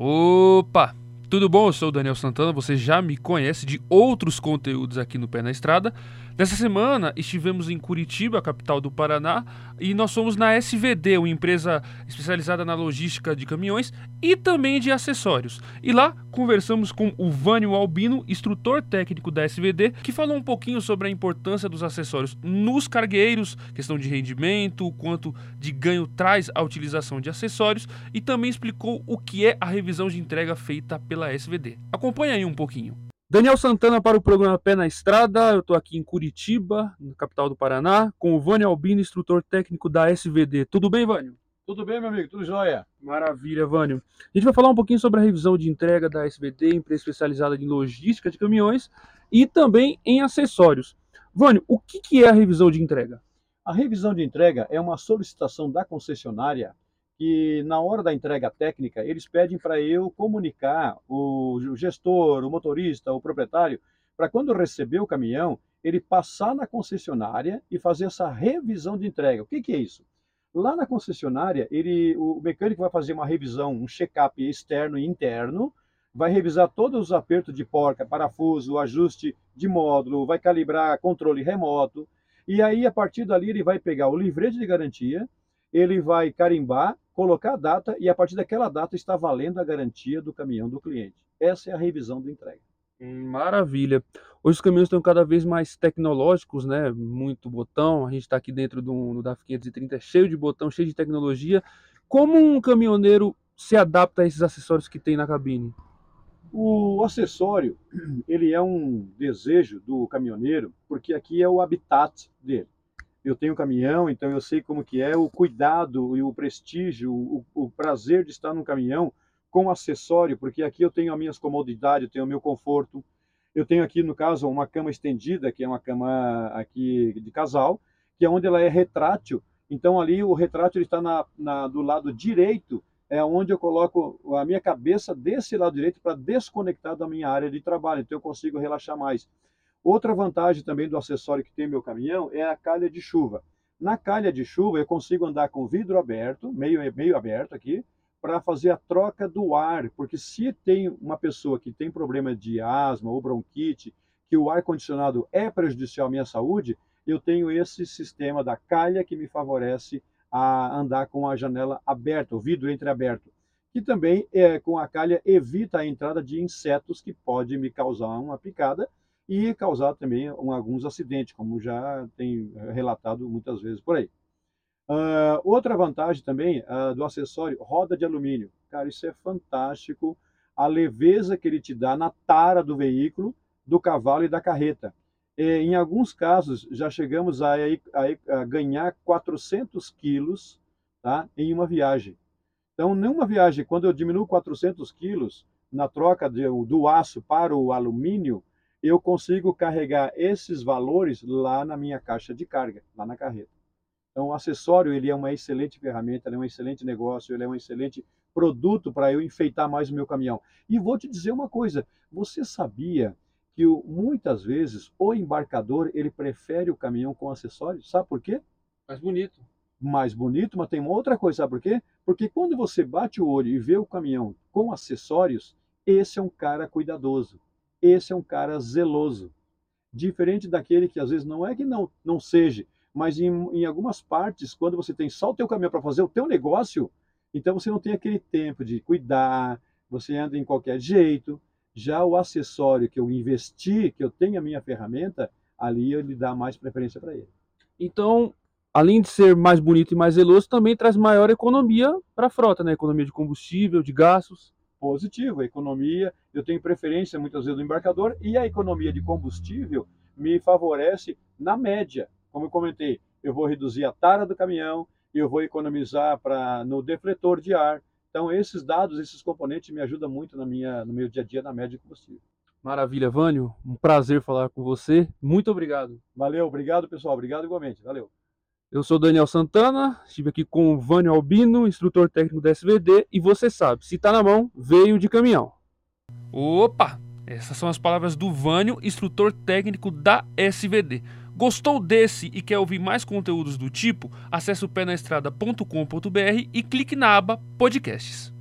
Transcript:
Opa! Tudo bom? Eu sou o Daniel Santana, você já me conhece de outros conteúdos aqui no Pé na Estrada. Nessa semana estivemos em Curitiba, capital do Paraná, e nós fomos na SVD, uma empresa especializada na logística de caminhões e também de acessórios. E lá conversamos com o Vânio Albino, instrutor técnico da SVD, que falou um pouquinho sobre a importância dos acessórios nos cargueiros, questão de rendimento, o quanto de ganho traz a utilização de acessórios e também explicou o que é a revisão de entrega feita pela SVD. Acompanhe aí um pouquinho. Daniel Santana para o programa Pé na Estrada. Eu estou aqui em Curitiba, na capital do Paraná, com o Vânio Albino, instrutor técnico da SVD. Tudo bem, Vânio? Tudo bem, meu amigo? Tudo jóia? Maravilha, Vânio. A gente vai falar um pouquinho sobre a revisão de entrega da SVD, empresa especializada em logística de caminhões e também em acessórios. Vânio, o que é a revisão de entrega? A revisão de entrega é uma solicitação da concessionária que na hora da entrega técnica, eles pedem para eu comunicar o gestor, o motorista, o proprietário, para quando receber o caminhão, ele passar na concessionária e fazer essa revisão de entrega. O que, que é isso? Lá na concessionária, ele, o mecânico vai fazer uma revisão, um check-up externo e interno, vai revisar todos os apertos de porca, parafuso, ajuste de módulo, vai calibrar controle remoto, e aí a partir dali ele vai pegar o livrete de garantia, ele vai carimbar colocar a data e a partir daquela data está valendo a garantia do caminhão do cliente. Essa é a revisão da entrega. Maravilha. Hoje os caminhões estão cada vez mais tecnológicos, né? Muito botão. A gente está aqui dentro do, do DAF 530, cheio de botão, cheio de tecnologia. Como um caminhoneiro se adapta a esses acessórios que tem na cabine? O acessório, ele é um desejo do caminhoneiro, porque aqui é o habitat dele eu tenho caminhão, então eu sei como que é o cuidado e o prestígio, o, o prazer de estar num caminhão com acessório, porque aqui eu tenho as minhas comodidades, eu tenho o meu conforto. Eu tenho aqui, no caso, uma cama estendida, que é uma cama aqui de casal, que é onde ela é retrátil. Então ali o retrátil está na, na, do lado direito, é onde eu coloco a minha cabeça desse lado direito para desconectar da minha área de trabalho. Então eu consigo relaxar mais. Outra vantagem também do acessório que tem meu caminhão é a calha de chuva. Na calha de chuva eu consigo andar com vidro aberto, meio, meio aberto aqui, para fazer a troca do ar, porque se tem uma pessoa que tem problema de asma ou bronquite, que o ar condicionado é prejudicial à minha saúde, eu tenho esse sistema da calha que me favorece a andar com a janela aberta, o vidro entreaberto, que também é, com a calha evita a entrada de insetos que pode me causar uma picada e causar também alguns acidentes, como já tem eh, relatado muitas vezes por aí. Uh, outra vantagem também uh, do acessório, roda de alumínio. Cara, isso é fantástico, a leveza que ele te dá na tara do veículo, do cavalo e da carreta. Em alguns casos, já chegamos a, a, a ganhar 400 quilos tá, em uma viagem. Então, numa viagem, quando eu diminuo 400 quilos na troca de, do aço para o alumínio, eu consigo carregar esses valores lá na minha caixa de carga, lá na carreta. Então, o acessório ele é uma excelente ferramenta, ele é um excelente negócio, ele é um excelente produto para eu enfeitar mais o meu caminhão. E vou te dizer uma coisa: você sabia que muitas vezes o embarcador ele prefere o caminhão com acessórios? Sabe por quê? Mais bonito. Mais bonito, mas tem uma outra coisa, sabe por quê? Porque quando você bate o olho e vê o caminhão com acessórios, esse é um cara cuidadoso esse é um cara zeloso. Diferente daquele que às vezes não é que não, não seja, mas em, em algumas partes, quando você tem só o teu caminhão para fazer o teu negócio, então você não tem aquele tempo de cuidar, você anda em qualquer jeito. Já o acessório que eu investi, que eu tenho a minha ferramenta, ali ele dá mais preferência para ele. Então, além de ser mais bonito e mais zeloso, também traz maior economia para a frota, né? Economia de combustível, de gastos positivo. A economia, eu tenho preferência muitas vezes do embarcador e a economia de combustível me favorece na média. Como eu comentei, eu vou reduzir a tara do caminhão, eu vou economizar para no defletor de ar. Então esses dados, esses componentes me ajudam muito na minha, no meu dia a dia na média de combustível. Maravilha, Vânio. Um prazer falar com você. Muito obrigado. Valeu, obrigado pessoal. Obrigado igualmente. Valeu. Eu sou Daniel Santana, estive aqui com o Vânio Albino, instrutor técnico da SVD, e você sabe, se tá na mão, veio de caminhão. Opa! Essas são as palavras do Vânio, instrutor técnico da SVD. Gostou desse e quer ouvir mais conteúdos do tipo? Acesse o penaestrada.com.br e clique na aba Podcasts.